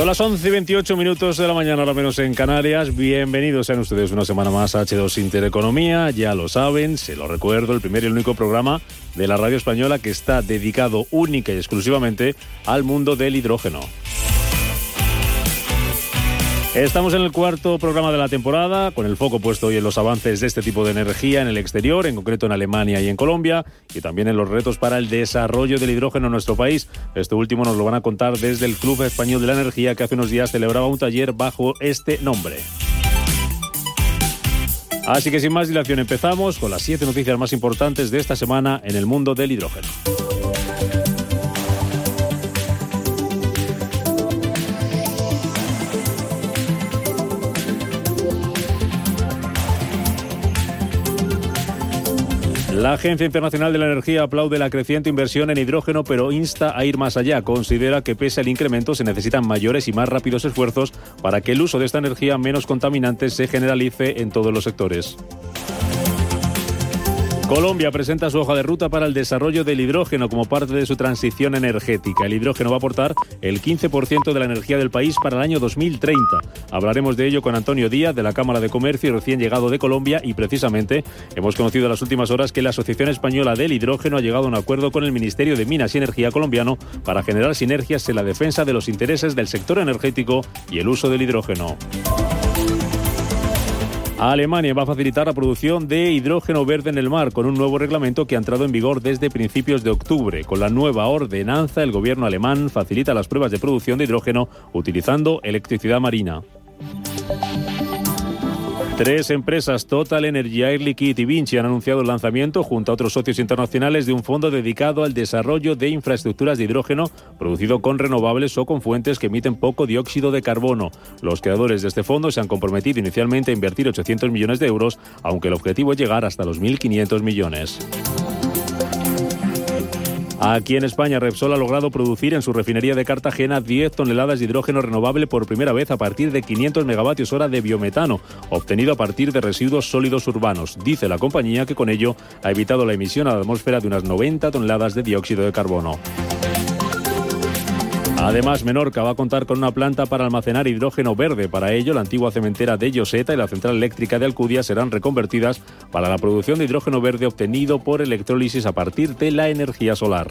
Son las 11 y 28 minutos de la mañana, ahora menos en Canarias. Bienvenidos sean ustedes una semana más a H2 Intereconomía. Ya lo saben, se lo recuerdo, el primer y el único programa de la radio española que está dedicado única y exclusivamente al mundo del hidrógeno. Estamos en el cuarto programa de la temporada, con el foco puesto hoy en los avances de este tipo de energía en el exterior, en concreto en Alemania y en Colombia, y también en los retos para el desarrollo del hidrógeno en nuestro país. Este último nos lo van a contar desde el Club Español de la Energía, que hace unos días celebraba un taller bajo este nombre. Así que sin más dilación empezamos con las siete noticias más importantes de esta semana en el mundo del hidrógeno. La Agencia Internacional de la Energía aplaude la creciente inversión en hidrógeno, pero insta a ir más allá. Considera que pese al incremento se necesitan mayores y más rápidos esfuerzos para que el uso de esta energía menos contaminante se generalice en todos los sectores. Colombia presenta su hoja de ruta para el desarrollo del hidrógeno como parte de su transición energética. El hidrógeno va a aportar el 15% de la energía del país para el año 2030. Hablaremos de ello con Antonio Díaz de la Cámara de Comercio recién llegado de Colombia y precisamente hemos conocido en las últimas horas que la Asociación Española del Hidrógeno ha llegado a un acuerdo con el Ministerio de Minas y Energía colombiano para generar sinergias en la defensa de los intereses del sector energético y el uso del hidrógeno. Alemania va a facilitar la producción de hidrógeno verde en el mar con un nuevo reglamento que ha entrado en vigor desde principios de octubre. Con la nueva ordenanza, el gobierno alemán facilita las pruebas de producción de hidrógeno utilizando electricidad marina. Tres empresas, Total Energy, Air Liquide y Vinci, han anunciado el lanzamiento, junto a otros socios internacionales, de un fondo dedicado al desarrollo de infraestructuras de hidrógeno producido con renovables o con fuentes que emiten poco dióxido de carbono. Los creadores de este fondo se han comprometido inicialmente a invertir 800 millones de euros, aunque el objetivo es llegar hasta los 1.500 millones. Aquí en España, Repsol ha logrado producir en su refinería de Cartagena 10 toneladas de hidrógeno renovable por primera vez a partir de 500 megavatios hora de biometano, obtenido a partir de residuos sólidos urbanos. Dice la compañía que con ello ha evitado la emisión a la atmósfera de unas 90 toneladas de dióxido de carbono. Además, Menorca va a contar con una planta para almacenar hidrógeno verde. Para ello, la antigua cementera de Lloseta y la central eléctrica de Alcudia serán reconvertidas para la producción de hidrógeno verde obtenido por electrólisis a partir de la energía solar.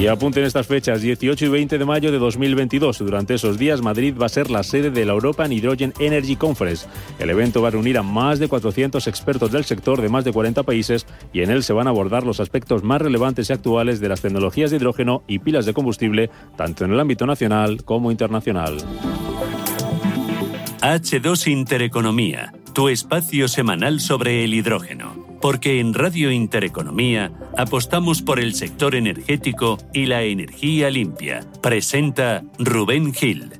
Y apunten estas fechas, 18 y 20 de mayo de 2022. Durante esos días, Madrid va a ser la sede de la European Hydrogen Energy Conference. El evento va a reunir a más de 400 expertos del sector de más de 40 países y en él se van a abordar los aspectos más relevantes y actuales de las tecnologías de hidrógeno y pilas de combustible, tanto en el ámbito nacional como internacional. H2 Intereconomía, tu espacio semanal sobre el hidrógeno porque en Radio Intereconomía apostamos por el sector energético y la energía limpia. Presenta Rubén Gil.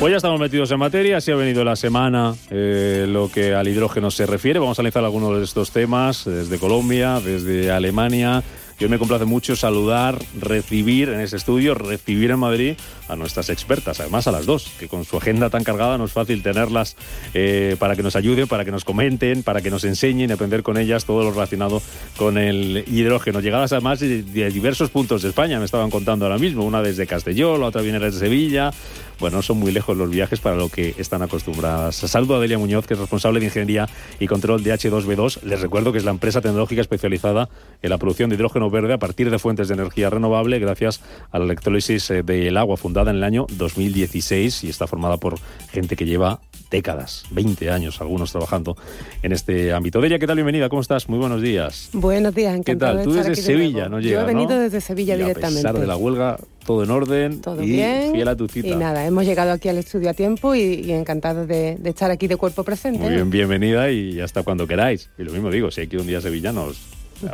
Pues ya estamos metidos en materia, así ha venido la semana eh, lo que al hidrógeno se refiere. Vamos a analizar algunos de estos temas desde Colombia, desde Alemania, yo me complace mucho saludar, recibir en ese estudio, recibir en Madrid a nuestras expertas, además a las dos, que con su agenda tan cargada no es fácil tenerlas eh, para que nos ayuden, para que nos comenten, para que nos enseñen y aprender con ellas todo lo relacionado con el hidrógeno. Llegadas además de, de diversos puntos de España, me estaban contando ahora mismo, una desde Castellón, la otra viene desde Sevilla. Bueno, no son muy lejos los viajes para lo que están acostumbradas. Saludo a Delia Muñoz, que es responsable de Ingeniería y Control de H2B2. Les recuerdo que es la empresa tecnológica especializada en la producción de hidrógeno verde a partir de fuentes de energía renovable gracias a la electrólisis eh, del agua fundada en el año 2016 y está formada por gente que lleva décadas, 20 años, algunos trabajando en este ámbito. Delia, ¿qué tal? Bienvenida, ¿cómo estás? Muy buenos días. Buenos días, ¿Qué tal? Tú desde Sevilla, ¿no llegas, Yo he venido ¿no? desde Sevilla Y directamente. A pesar de la huelga, todo en orden Todo y bien. fiel a tu cita. Y nada, hemos llegado aquí al estudio a tiempo y, y encantados de, de estar aquí de cuerpo presente. Muy bien, bienvenida y hasta cuando queráis. Y lo mismo digo, si hay que ir un día a Sevilla, nos,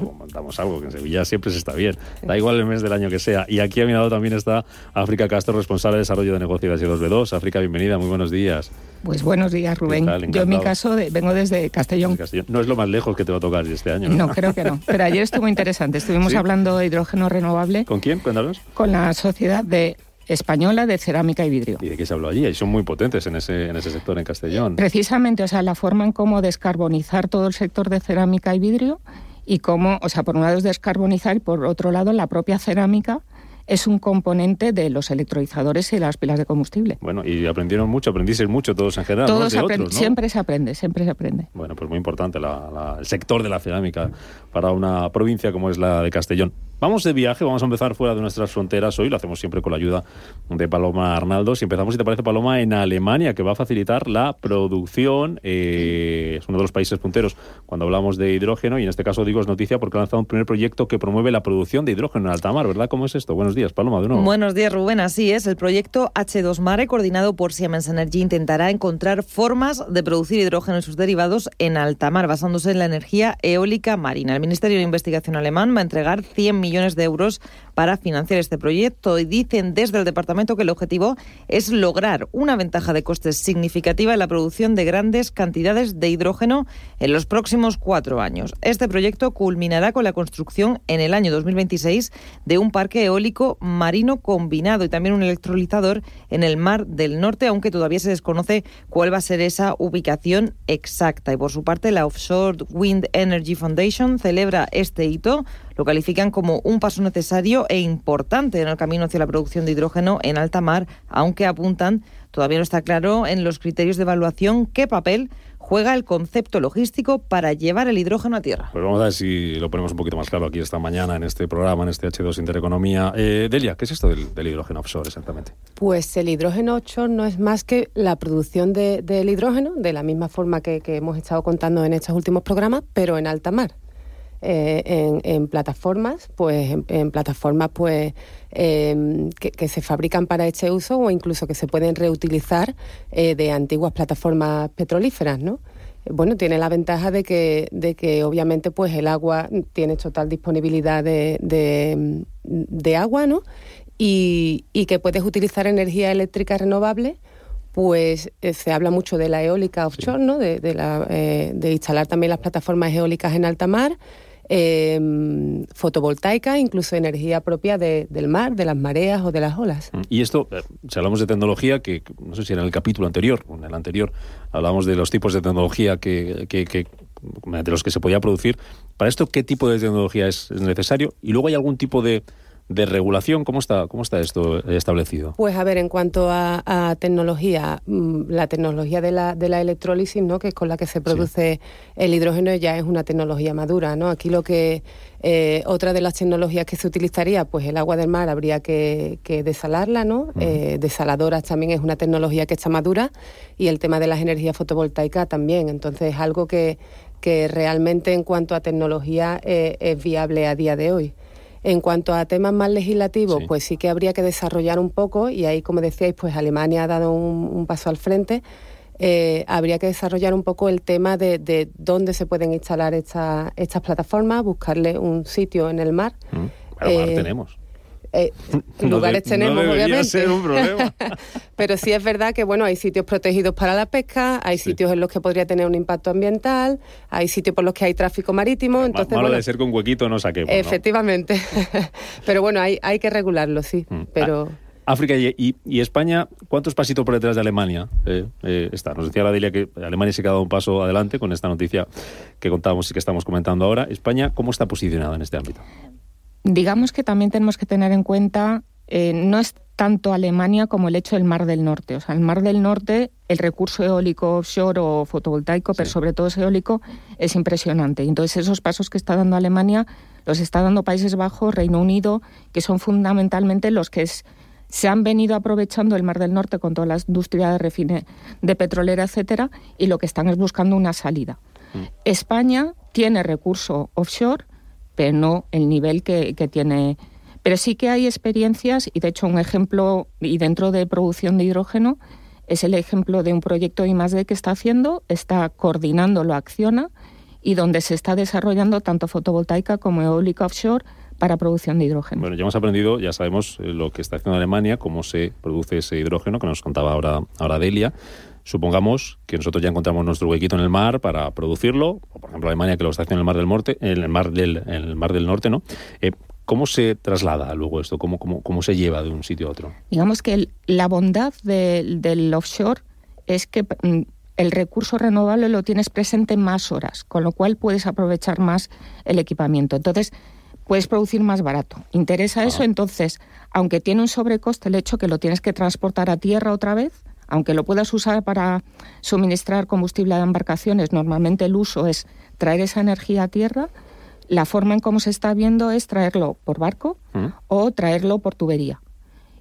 montamos algo, que en Sevilla siempre se está bien. Da igual el mes del año que sea. Y aquí a mi lado también está África Castro, responsable de desarrollo de negocios de 2B2. África, bienvenida, muy buenos días. Pues buenos días, Rubén. Yo en mi caso vengo desde Castellón. No es lo más lejos que te va a tocar este año. No, creo que no. Pero ayer estuvo interesante. Estuvimos hablando de hidrógeno renovable. ¿Con quién? Cuéntanos. Con la sociedad de española de cerámica y vidrio. ¿Y de qué se habló allí? Y son muy potentes en ese, en ese sector en Castellón. Precisamente, o sea, la forma en cómo descarbonizar todo el sector de cerámica y vidrio y cómo, o sea, por un lado es descarbonizar y por otro lado la propia cerámica es un componente de los electrolizadores y las pilas de combustible. Bueno, y aprendieron mucho, aprendisteis mucho todos en general. Todos Siempre se aprende, siempre se aprende. Bueno, pues muy importante el sector de la cerámica para una provincia como es la de Castellón. Vamos de viaje, vamos a empezar fuera de nuestras fronteras hoy, lo hacemos siempre con la ayuda de Paloma Arnaldo. Si empezamos, si te parece, Paloma, en Alemania, que va a facilitar la producción, eh, es uno de los países punteros cuando hablamos de hidrógeno, y en este caso digo es noticia porque ha lanzado un primer proyecto que promueve la producción de hidrógeno en alta mar, ¿verdad? ¿Cómo es esto? Buenos días, Paloma, de nuevo. Buenos días, Rubén, así es. El proyecto H2 Mare, coordinado por Siemens Energy, intentará encontrar formas de producir hidrógeno y sus derivados en alta mar, basándose en la energía eólica marina. El Ministerio de Investigación alemán va a entregar 100 millones millones de euros para financiar este proyecto y dicen desde el departamento que el objetivo es lograr una ventaja de costes significativa en la producción de grandes cantidades de hidrógeno en los próximos cuatro años. Este proyecto culminará con la construcción en el año 2026 de un parque eólico marino combinado y también un electrolizador en el Mar del Norte, aunque todavía se desconoce cuál va a ser esa ubicación exacta. Y por su parte, la Offshore Wind Energy Foundation celebra este hito lo califican como un paso necesario e importante en el camino hacia la producción de hidrógeno en alta mar, aunque apuntan, todavía no está claro en los criterios de evaluación qué papel juega el concepto logístico para llevar el hidrógeno a tierra. Pues vamos a ver si lo ponemos un poquito más claro aquí esta mañana en este programa, en este H2 Intereconomía. Eh, Delia, ¿qué es esto del, hidrógeno offshore exactamente? Pues el hidrógeno offshore no es más que la producción del hidrógeno, de la misma forma que hemos estado contando en estos últimos programas, pero en alta mar. Eh, en, plataformas, pues en, plataformas pues em, que, se fabrican para este uso o incluso que se pueden reutilizar eh, de antiguas plataformas petrolíferas, ¿no? Bueno, tiene la ventaja de que, de que obviamente pues el agua tiene total disponibilidad de, de, agua, ¿no? Y, y, que puedes utilizar energía eléctrica renovable pues eh, se habla mucho de la eólica offshore, ¿no? De, de, la, de instalar también las plataformas eólicas en alta mar eh, fotovoltaica, incluso energía propia del mar, de las mareas o de las olas. Mm, y esto, eh, si hablamos de tecnología, que no sé si en el capítulo anterior o en el anterior hablábamos de los tipos de tecnología que, de los que se podía producir, ¿para esto qué tipo de tecnología es necesario? Y luego hay algún tipo de de regulación, ¿cómo está, cómo está esto establecido? Pues a ver, en cuanto a, tecnología, mm, la tecnología de la, de la electrólisis, ¿no? que es con la que se produce el hidrógeno, ya es una tecnología madura. ¿no? Aquí lo que eh, otra de las tecnologías que se utilizaría, pues el agua del mar habría que, desalarla, ¿no? Eh, desaladoras también es una tecnología que está madura y el tema de las energías fotovoltaicas también. Entonces es algo que, que realmente en cuanto a tecnología eh, es viable a día de hoy. En cuanto a temas más legislativos, pues sí que habría que desarrollar un poco, y ahí, como decíais, pues Alemania ha dado un, paso al frente. Eh, habría que desarrollar un poco el tema de, dónde se pueden instalar estas plataformas, buscarle un sitio en el mar. Mm, eh, tenemos. Eh, lugares tenemos, obviamente. Pero sí es verdad que bueno, hay sitios protegidos para la pesca, hay sitios en los que podría tener un impacto ambiental, hay sitios por los que hay tráfico marítimo. entonces, malo de ser con huequito no saquemos. Efectivamente. pero bueno, hay, hay que regularlo, sí. Mm. Pero... África y, España, ¿cuántos pasitos por detrás de Alemania eh, eh, está? Nos decía la Delia que Alemania se ha dado un paso adelante con esta noticia que contábamos y que estamos comentando ahora. España, ¿cómo está posicionada en este ámbito? Digamos que también tenemos que tener en cuenta, eh, no es tanto Alemania como el hecho del Mar del Norte. O sea, el Mar del Norte, el recurso eólico offshore o fotovoltaico, pero sobre todo es eólico, es impresionante. Entonces, esos pasos que está dando Alemania los está dando Países Bajos, Reino Unido, que son fundamentalmente los que se han venido aprovechando el Mar del Norte con toda la industria de refine, de petrolera, etcétera, y lo que están es buscando una salida. Mm. España tiene recurso offshore, pero no el nivel que, tiene. Pero sí que hay experiencias, y de hecho un ejemplo, y dentro de producción de hidrógeno, es el ejemplo de un proyecto I+.D. que está haciendo, está coordinando, lo acciona, y donde se está desarrollando tanto fotovoltaica como eólica offshore para producción de hidrógeno. Bueno, ya hemos aprendido, ya sabemos eh, lo que está haciendo Alemania, cómo se produce ese hidrógeno que nos contaba ahora, ahora Delia. Supongamos que nosotros ya encontramos nuestro huequito en el mar para producirlo, o por ejemplo Alemania que lo está haciendo en el mar del norte, en el mar del, en el mar del norte, ¿no? Eh, ¿Cómo se traslada luego esto? ¿Cómo, cómo, cómo se lleva de un sitio a otro? Digamos que la bondad del offshore es que mm, el recurso renovable lo tienes presente más horas, con lo cual puedes aprovechar más el equipamiento. Entonces, puedes producir más barato. ¿Interesa eso? Entonces, aunque tiene un sobrecoste el hecho que lo tienes que transportar a tierra otra vez, aunque lo puedas usar para suministrar combustible a embarcaciones, normalmente el uso es traer esa energía a tierra, la forma en cómo se está viendo es traerlo por barco mm. o traerlo por tubería.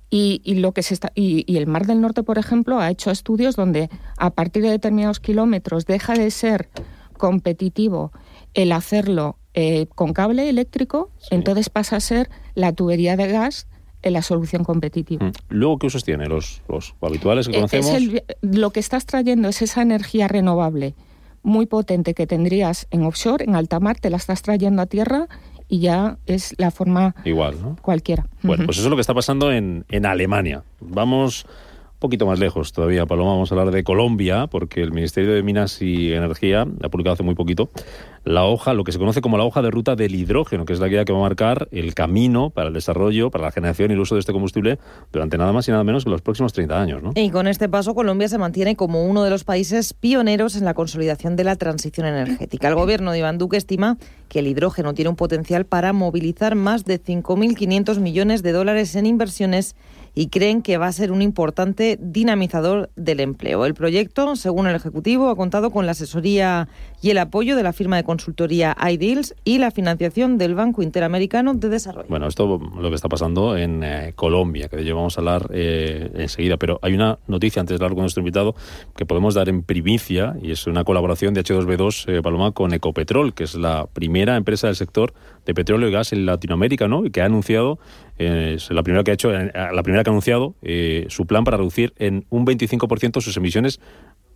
Y, lo que se está, y, el Mar del Norte, por ejemplo, ha hecho estudios donde a partir de determinados kilómetros deja de ser competitivo el hacerlo eh, con cable eléctrico, entonces pasa a ser la tubería de gas la solución competitiva. Mm. Luego, ¿qué usos tiene? Los, los habituales que eh, conocemos. lo que estás trayendo es esa energía renovable muy potente que tendrías en offshore, en alta mar, te la estás trayendo a tierra y ya es la forma igual, ¿no? Cualquiera. Bueno, pues eso es lo que está pasando en, en Alemania. Vamos poquito más lejos todavía, Paloma, vamos a hablar de Colombia, porque el Ministerio de Minas y Energía ha publicado hace muy poquito la hoja, lo que se conoce como la hoja de ruta del hidrógeno, que es la guía que va a marcar el camino para el desarrollo, para la generación y el uso de este combustible durante nada más y nada menos que los próximos 30 años. ¿no? Y con este paso, Colombia se mantiene como uno de los países pioneros en la consolidación de la transición energética. El gobierno de Iván Duque estima que el hidrógeno tiene un potencial para movilizar más de 5.500 millones de dólares en inversiones y creen que va a ser un importante dinamizador del empleo. El proyecto, según el Ejecutivo, ha contado con la asesoría y el apoyo de la firma de consultoría iDeals y la financiación del Banco Interamericano de Desarrollo. Bueno, esto es lo que está pasando en eh, Colombia, que de ello vamos a hablar eh, enseguida, pero hay una noticia antes de hablar con nuestro invitado que podemos dar en primicia y es una colaboración de H2B2 eh, Paloma con Ecopetrol, que es la primera empresa del sector de petróleo y gas en Latinoamérica, ¿no? Y que ha anunciado, es la primera que ha hecho, la primera que ha anunciado su plan para reducir en un 25% sus emisiones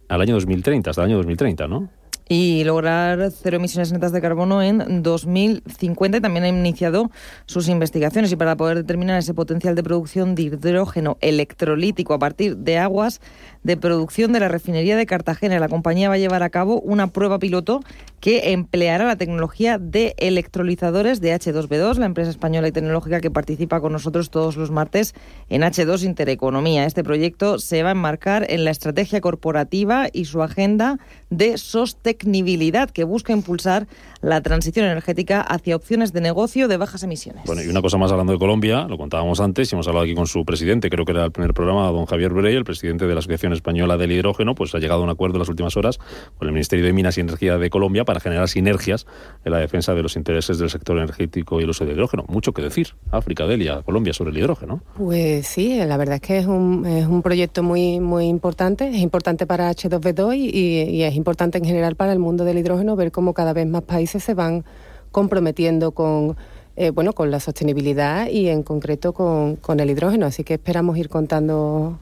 al año 2030, hasta el año 2030, ¿no? y lograr cero emisiones netas de carbono en 2050. Y también ha iniciado sus investigaciones y para poder determinar ese potencial de producción de hidrógeno electrolítico a partir de aguas de producción de la refinería de Cartagena. La compañía va a llevar a cabo una prueba piloto que empleará la tecnología de electrolizadores de H2B2, la empresa española y tecnológica que participa con nosotros todos los martes en H2 Intereconomía. Este proyecto se va a enmarcar en la estrategia corporativa y su agenda de sostenibilidad que busca impulsar la transición energética hacia opciones de negocio de bajas emisiones. Bueno, y una cosa más hablando de Colombia, lo contábamos antes y hemos hablado aquí con su presidente, creo que era el primer programa, don Javier Brey, el presidente de la Asociación Española del Hidrógeno, pues ha llegado a un acuerdo en las últimas horas con el Ministerio de Minas y Energía de Colombia para generar sinergias en la defensa de los intereses del sector energético y el uso del hidrógeno. Mucho que decir, África, Delia, Colombia, sobre el hidrógeno. Pues sí, la verdad es que es un, es un proyecto muy, muy importante, es importante para H2B2 y, y es importante en general para el mundo del hidrógeno ver cómo cada vez más países se van comprometiendo con eh, bueno con la sostenibilidad y en concreto con, con, el hidrógeno. Así que esperamos ir contando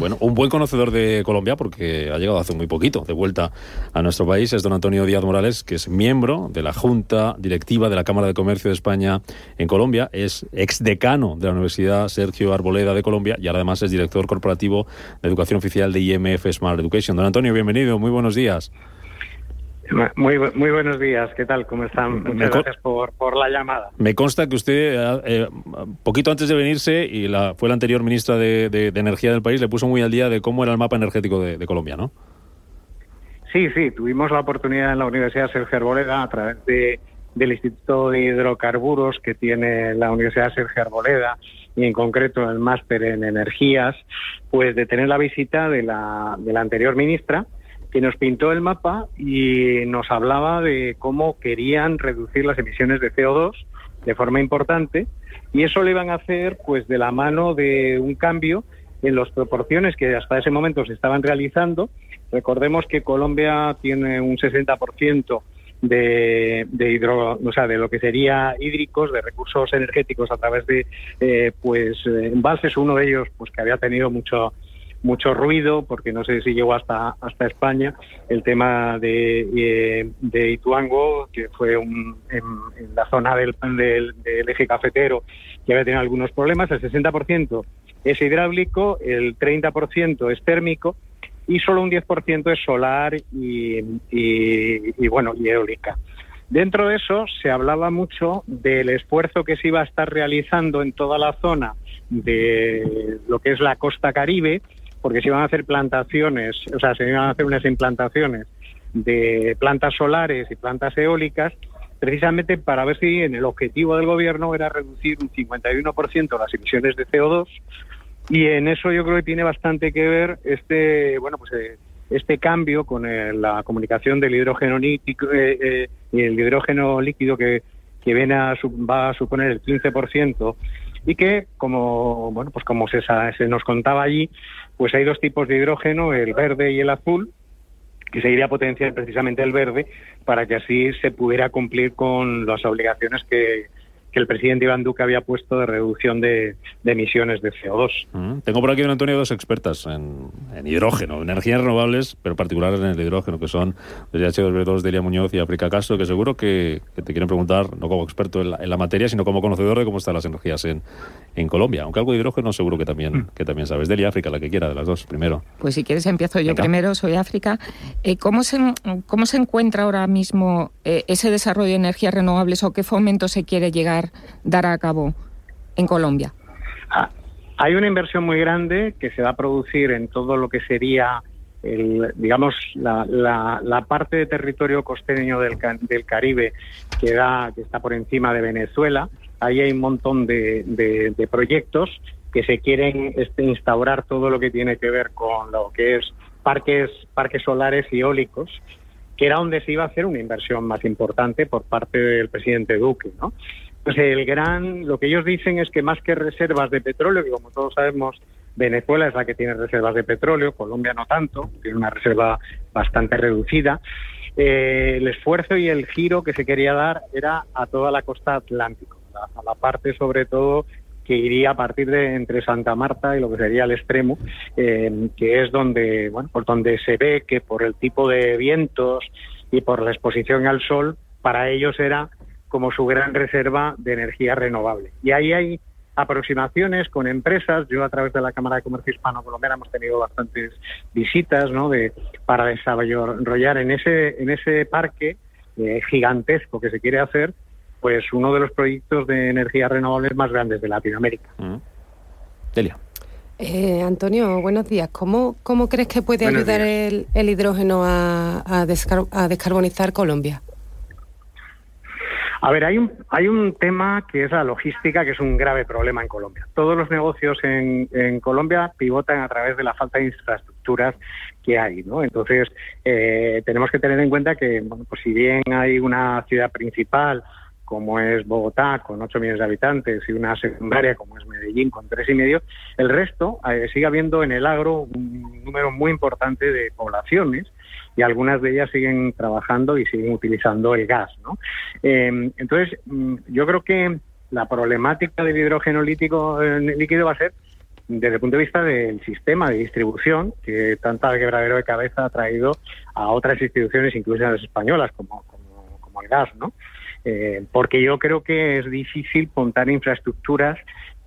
Bueno, un buen conocedor de Colombia, porque ha llegado hace muy poquito de vuelta a nuestro país, es don Antonio Díaz Morales, que es miembro de la Junta Directiva de la Cámara de Comercio de España en Colombia, es exdecano de la Universidad Sergio Arboleda de Colombia y ahora además es director corporativo de Educación Oficial de IMF Smart Education. Don Antonio, bienvenido, muy buenos días. Muy, muy buenos días, ¿qué tal? ¿Cómo están? Muchas gracias por, por, la llamada. Me consta que usted, eh, eh, poquito antes de venirse, y la, fue la anterior ministra de, Energía del país, le puso muy al día de cómo era el mapa energético de, Colombia, ¿no? Sí, sí, tuvimos la oportunidad en la Universidad Sergio Arboleda, a través de, del Instituto de Hidrocarburos que tiene la Universidad Sergio Arboleda, y en concreto el máster en energías, pues de tener la visita de la, de la anterior ministra, que nos pintó el mapa y nos hablaba de cómo querían reducir las emisiones de CO2 de forma importante y eso lo iban a hacer pues de la mano de un cambio en las proporciones que hasta ese momento se estaban realizando. Recordemos que Colombia tiene un 60% de, de hidro, o sea, de lo que sería hídricos, de recursos energéticos a través de eh, pues embalses, uno de ellos pues que había tenido mucho mucho ruido, porque no sé si llegó hasta, hasta España, el tema de, eh, de Ituango, que fue un, en, la zona del, del, del, eje cafetero, que había tenido algunos problemas. El 60% es hidráulico, el 30% es térmico y solo un 10% es solar y, y, y, bueno, y eólica. Dentro de eso se hablaba mucho del esfuerzo que se iba a estar realizando en toda la zona de lo que es la costa caribe, porque se iban a hacer plantaciones, o sea, se iban a hacer unas implantaciones de plantas solares y plantas eólicas, precisamente para ver si en el objetivo del gobierno era reducir un 51% las emisiones de CO2 y en eso yo creo que tiene bastante que ver este, bueno, pues eh, este cambio con la comunicación del hidrógeno nítico, eh, eh, y el hidrógeno líquido que, que viene a, va a suponer el 15% y que como bueno pues como se, se nos contaba allí pues hay dos tipos de hidrógeno el verde y el azul que se iría a potenciar precisamente el verde para que así se pudiera cumplir con las obligaciones que, que el presidente Iván Duque había puesto de reducción de, de emisiones de CO2. Mm. Tengo por aquí, don Antonio, dos expertas en, en, hidrógeno, energías renovables, pero particulares en el hidrógeno, que son desde H2B2, Delia Muñoz y África Castro, que seguro que, que, te quieren preguntar, no como experto en la, en la, materia, sino como conocedor de cómo están las energías en, en Colombia. Aunque algo de hidrógeno seguro que también, mm. que también sabes. Delia, África, la que quiera de las dos, primero. Pues si quieres empiezo yo Venga. primero, soy África. Eh, ¿cómo, se, ¿Cómo se encuentra ahora mismo eh, ese desarrollo de energías renovables o qué fomento se quiere llegar dar a cabo en Colombia? Ah, hay una inversión muy grande que se va a producir en todo lo que sería, el, digamos, la, la, parte de territorio costeño del, del Caribe que, da, que está por encima de Venezuela. Ahí hay un montón de proyectos que se quieren este, instaurar todo lo que tiene que ver con lo que es parques, parques solares y eólicos que era donde se iba a hacer una inversión más importante por parte del presidente Duque, ¿no? Pues el gran, lo que ellos dicen es que más que reservas de petróleo, que como todos sabemos, Venezuela es la que tiene reservas de petróleo, Colombia no tanto, tiene una reserva bastante reducida. Eh, el esfuerzo y el giro que se quería dar era a toda la costa atlántica, a la parte sobre todo que iría a partir de entre Santa Marta y lo que sería el extremo, eh, que es donde, bueno, por donde se ve que por el tipo de vientos y por la exposición al sol, para ellos era como su gran reserva de energía renovable. Y ahí hay aproximaciones con empresas. Yo a través de la Cámara de Comercio Hispano-Colombiana hemos tenido bastantes visitas, ¿no? De para desarrollar en ese en ese parque eh, gigantesco que se quiere hacer pues uno de los proyectos de energía renovable más grandes de Latinoamérica. Mm. Delia. Eh, Antonio, buenos días. ¿Cómo, cómo crees que puede buenos ayudar el, el, hidrógeno a, a, descar a, descarbonizar Colombia? A ver, hay un, hay un tema que es la logística, que es un grave problema en Colombia. Todos los negocios en, en Colombia pivotan a través de la falta de infraestructuras que hay, ¿no? Entonces, eh, tenemos que tener en cuenta que, bueno, pues si bien hay una ciudad principal como es Bogotá, con 8 millones de habitantes, y una secundaria como es Medellín, con tres y medio, el resto eh, sigue habiendo en el agro un número muy importante de poblaciones y algunas de ellas siguen trabajando y siguen utilizando el gas. ¿no? Eh, entonces, mm, yo creo que la problemática del hidrógeno lítico, eh, líquido va a ser desde el punto de vista del sistema de distribución que tanta quebradero de cabeza ha traído a otras instituciones, incluso a las españolas, como, como, como el gas, ¿no? Eh, porque yo creo que es difícil montar infraestructuras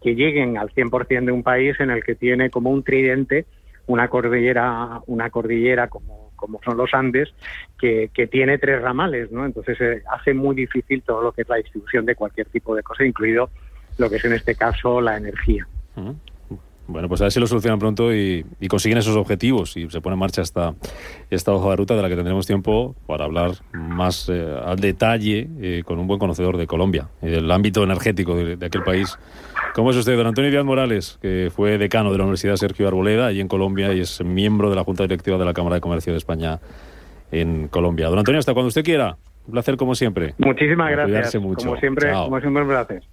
que lleguen al 100% de un país en el que tiene como un tridente una cordillera, una cordillera como, como son los Andes, que, que tiene tres ramales, ¿no? Entonces eh, hace muy difícil todo lo que es la distribución de cualquier tipo de cosa, incluido lo que es en este caso la energía. Bueno, pues a ver si lo solucionan pronto y, y, consiguen esos objetivos y se pone en marcha esta, esta hoja de ruta de la que tendremos tiempo para hablar más eh, al detalle eh, con un buen conocedor de Colombia del ámbito energético de, aquel país. ¿Cómo es usted, don Antonio Díaz Morales, que fue decano de la Universidad Sergio Arboleda, allí en Colombia, y es miembro de la Junta Directiva de la Cámara de Comercio de España en Colombia? Don Antonio, hasta cuando usted quiera. Un placer como siempre. Muchísimas gracias. Mucho. Como siempre, Chao. como siempre un placer.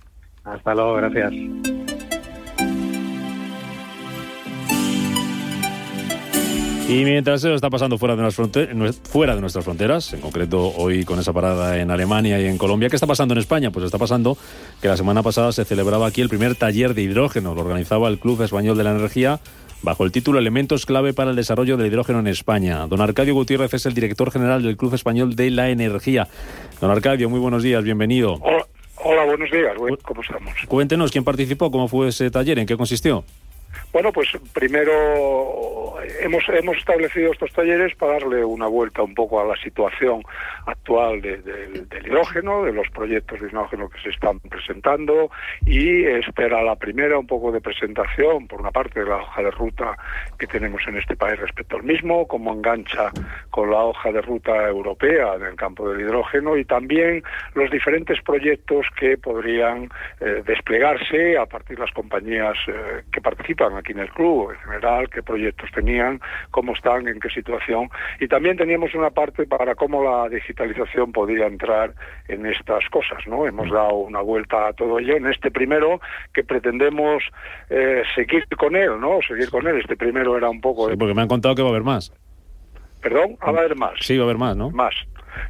Hasta luego, gracias. Y mientras eso está pasando fuera de, fuera de nuestras fronteras, en concreto hoy con esa parada en Alemania y en Colombia, ¿qué está pasando en España? Pues está pasando que la semana pasada se celebraba aquí el primer taller de hidrógeno. Lo organizaba el Club Español de la Energía bajo el título Elementos clave para el desarrollo del hidrógeno en España. Don Arcadio Gutiérrez es el director general del Club Español de la Energía. Don Arcadio, muy buenos días, bienvenido. Hola, buenos días, ¿cómo estamos? Cuéntenos quién participó, cómo fue ese taller, en qué consistió. Bueno, pues primero hemos, hemos establecido estos talleres para darle una vuelta un poco a la situación actual del hidrógeno, de los proyectos de hidrógeno que se están presentando y esta era la primera un poco de presentación, por una parte, de la hoja de ruta que tenemos en este país respecto al mismo, cómo engancha con la hoja de ruta europea en el campo del hidrógeno y también los diferentes proyectos que podrían eh, desplegarse a partir de las compañías eh, que participan aquí en el club, en general, qué proyectos tenían, cómo están, en qué situación. Y también teníamos una parte para cómo la digitalización podía entrar en estas cosas, ¿no? Hemos dado una vuelta a todo ello en este primero que pretendemos eh, seguir con él, ¿no? Seguir con él. Este primero era un poco... Sí, porque me han contado que va a haber más. ¿Perdón? va a haber más. Sí, va a haber más, ¿no? Más.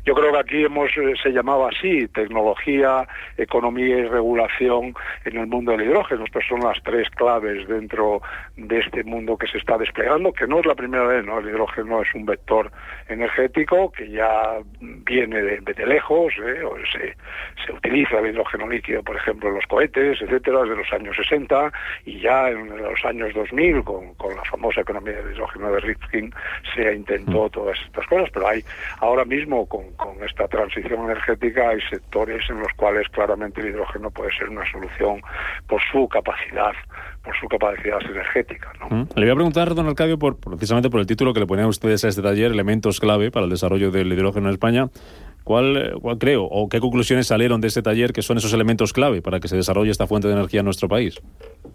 Yo creo que aquí hemos eh, se llamaba así, tecnología, economía y regulación en el mundo del hidrógeno. Estas son las tres claves dentro de este mundo que se está desplegando, que no es la primera vez, ¿no? El hidrógeno es un vector energético que ya viene de, de lejos, ¿eh? se, se utiliza el hidrógeno líquido, por ejemplo, en los cohetes, etcétera, desde los años 60 y ya en los años 2000 con, con la famosa economía del hidrógeno de Rifkin se intentó mm. todas estas cosas, pero hay ahora mismo con, esta transición energética hay sectores en los cuales claramente el hidrógeno puede ser una solución por su capacidad por su capacidad energética. ¿no? Mm. Le voy a preguntar, don Arcadio, por, precisamente por el título que le ponían ustedes a este taller, Elementos clave para el desarrollo del hidrógeno en España. ¿Cuál, ¿Cuál, creo o qué conclusiones salieron de este taller que son esos elementos clave para que se desarrolle esta fuente de energía en nuestro país?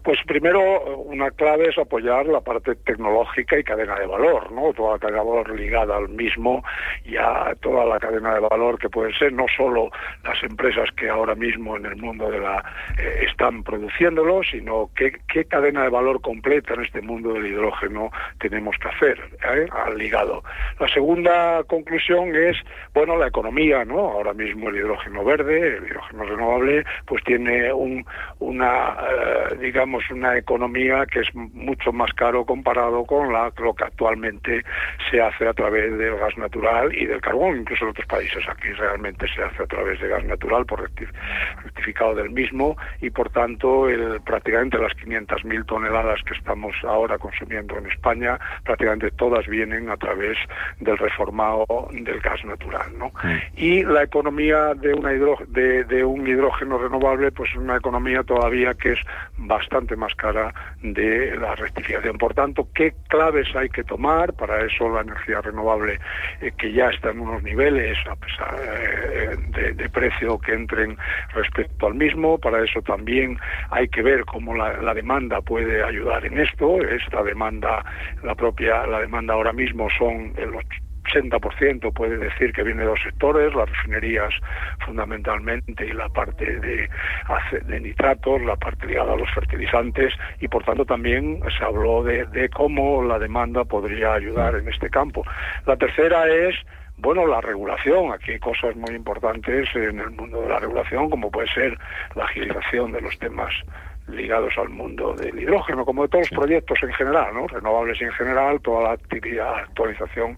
Pues primero, una clave es apoyar la parte tecnológica y cadena de valor, ¿no? Toda la cadena de valor ligada al mismo y a toda la cadena de valor que pueden ser no solo las empresas que ahora mismo en el mundo de la eh, están produciéndolo, sino qué, cadena de valor completa en este mundo del hidrógeno tenemos que hacer, ¿eh? al ligado. La segunda conclusión es, bueno, la economía, ¿no? Ahora mismo el hidrógeno verde, el hidrógeno renovable, pues tiene un, una, eh, digamos, una economía que es mucho más caro comparado con la, lo que actualmente se hace a través del gas natural y del carbón, incluso en otros países. Aquí realmente se hace a través de gas natural por rectificado del mismo y por tanto el, prácticamente las 500.000 toneladas que estamos ahora consumiendo en España, prácticamente todas vienen a través del reformado del gas natural. ¿no? Mm. Y la economía de, una de, de un hidrógeno renovable, pues es una economía todavía que es bastante más cara de la rectificación. Por tanto, ¿qué claves hay que tomar? Para eso la energía renovable, eh, que ya está en unos niveles eh, de, precio que entren respecto al mismo, para eso también hay que ver cómo la, la demanda puede ayudar en esto. Esta demanda, la propia, la demanda ahora mismo son los 80% puede decir que viene de dos sectores, las refinerías fundamentalmente y la parte de, nitratos, la parte ligada a los fertilizantes y por tanto también se habló de, de cómo la demanda podría ayudar en este campo. La tercera es bueno, la regulación, aquí hay cosas muy importantes en el mundo de la regulación, como puede ser la agilización de los temas ligados al mundo del hidrógeno, como de todos los proyectos en general, ¿no? renovables en general, toda la actividad, actualización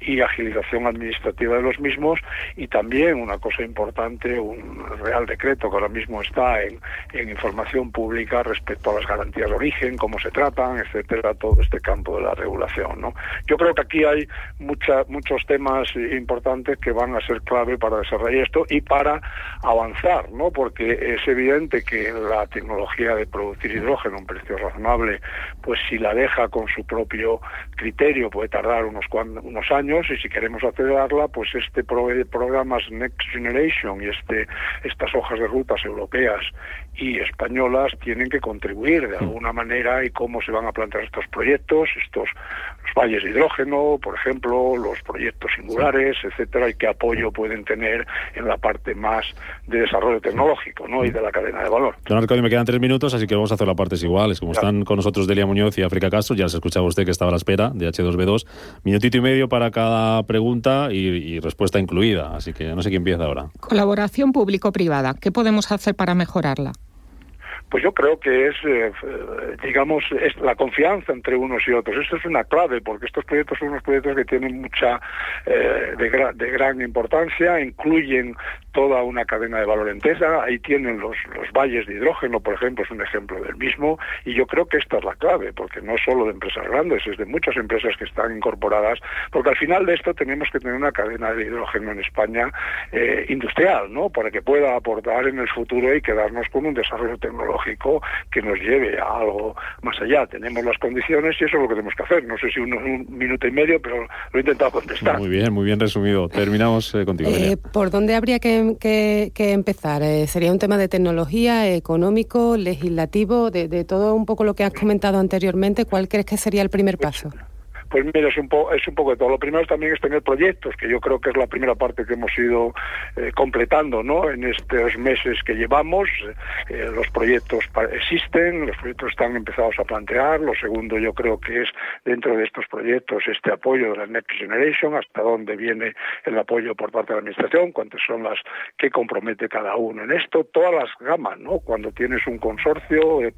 y agilización administrativa de los mismos y también una cosa importante, un real decreto que ahora mismo está en, en información pública respecto a las garantías de origen, cómo se tratan, etcétera, todo este campo de la regulación. ¿no? Yo creo que aquí hay mucha, muchos temas importantes que van a ser clave para desarrollar esto y para avanzar, ¿no? porque es evidente que la tecnología de producir hidrógeno a un precio razonable, pues si la deja con su propio criterio puede tardar unos, unos años y si queremos acelerarla, pues este programa Next Generation y este, estas hojas de rutas europeas y españolas tienen que contribuir de alguna manera y cómo se van a plantear estos proyectos, estos los valles de hidrógeno, por ejemplo, los proyectos singulares, etcétera, y qué apoyo pueden tener en la parte más de desarrollo tecnológico, ¿no? y de la cadena de valor. Don Arcadio, me quedan tres minutos, así que vamos a hacer las partes iguales. Como están con nosotros Delia Muñoz y África Castro, ya se escuchaba usted que estaba a la espera de H2B2. Minutito y medio para cada pregunta y, y respuesta incluida, así que no sé quién empieza ahora. Colaboración público-privada, ¿qué podemos hacer para mejorarla? Pues yo creo que es, eh, digamos, es la confianza entre unos y otros. Esto es una clave, porque estos proyectos son unos proyectos que tienen mucha, eh, de, gran importancia, incluyen toda una cadena de valor entera, ahí tienen los, los valles de hidrógeno, por ejemplo, es un ejemplo del mismo, y yo creo que esta es la clave, porque no solo de empresas grandes, es de muchas empresas que están incorporadas, porque al final de esto tenemos que tener una cadena de hidrógeno en España eh, industrial, ¿no? Para que pueda aportar en el futuro y quedarnos con un desarrollo tecnológico que nos lleve a algo más allá. Tenemos las condiciones y eso es lo que tenemos que hacer. No sé si un, un minuto y medio, pero lo he intentado contestar. Muy bien, muy bien resumido. Terminamos eh, contigo. Eh, ¿Por dónde habría que, que, que empezar? Eh, ¿Sería un tema de tecnología, económico, legislativo, de, de, todo un poco lo que has comentado anteriormente? ¿Cuál crees que sería el primer paso? Pues mira, es un, po es un poco de todo. Lo primero también es tener proyectos, que yo creo que es la primera parte que hemos ido eh, completando ¿no? en estos meses que llevamos. Eh, los proyectos existen, los proyectos están empezados a plantear. Lo segundo yo creo que es dentro de estos proyectos este apoyo de la Next Generation, hasta dónde viene el apoyo por parte de la Administración, cuántas son las que compromete cada uno en esto. Todas las gamas, ¿no? cuando tienes un consorcio, eh,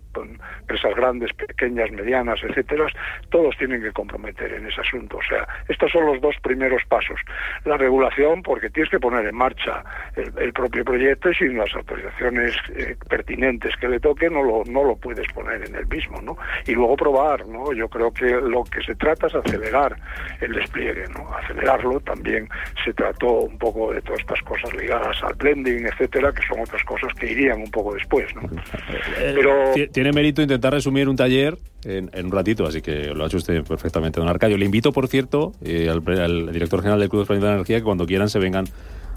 empresas grandes, pequeñas, medianas, etcétera, todos tienen que comprometer en ese asunto. O sea, estos son los dos primeros pasos. La regulación, porque tienes que poner en marcha el, el propio proyecto y sin las autorizaciones eh, pertinentes que le toque no lo, no lo puedes poner en el mismo, ¿no? Y luego probar, ¿no? Yo creo que lo que se trata es acelerar el despliegue, ¿no? Acelerarlo también se trató un poco de todas estas cosas ligadas al blending, etcétera, que son otras cosas que irían un poco después, ¿no? Eh, Pero... Tiene mérito intentar resumir un taller en, en, un ratito, así que lo ha hecho usted perfectamente, don Arcadio. Le invito, por cierto, eh, al, al, director general del Club Español de Energía que cuando quieran se vengan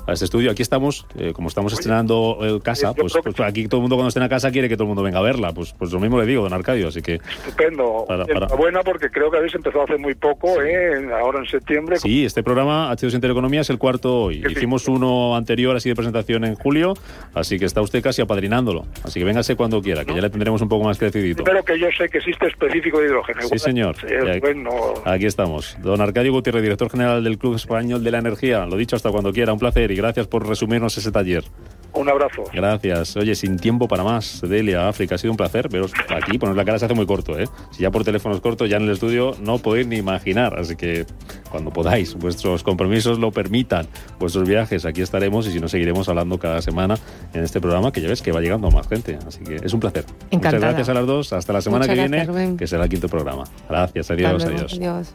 a este estudio. Aquí estamos, eh, como estamos estrenando eh, casa, pues, pues, aquí todo el mundo cuando esté en casa quiere que todo el mundo venga a verla. Pues, pues lo mismo le digo, don Arcadio, así que... Estupendo. Para, para... Buena porque creo que habéis empezado hace muy poco, ¿eh? ahora en septiembre. Sí, este programa H2 Intereconomía es el cuarto hoy. Hicimos uno anterior así de presentación en julio, así que está usted casi apadrinándolo. Así que véngase cuando quiera, que ¿no? ya le tendremos un poco más crecidito. Pero que yo sé que existe específico de hidrógeno. Sí, señor. aquí, bueno. aquí estamos. Don Arcadio Gutiérrez, director general del Club Español de la Energía. Lo dicho hasta cuando quiera, un placer y gracias por resumir menos ese taller. Un abrazo. Gracias. Oye, sin tiempo para más, Delia, África, ha sido un placer veros aquí. Poner la cara se hace muy corto, ¿eh? Si ya por teléfonos cortos, ya en el estudio no podéis ni imaginar. Así que cuando podáis, vuestros compromisos lo permitan, vuestros viajes, aquí estaremos y si no, seguiremos hablando cada semana en este programa que ya ves que va llegando más gente. Así que es un placer. Encantada. Muchas gracias a las dos. Hasta la semana Muchas que gracias, viene, Rubén. que será el quinto programa. Gracias. Adiós. Luego. adiós. adiós.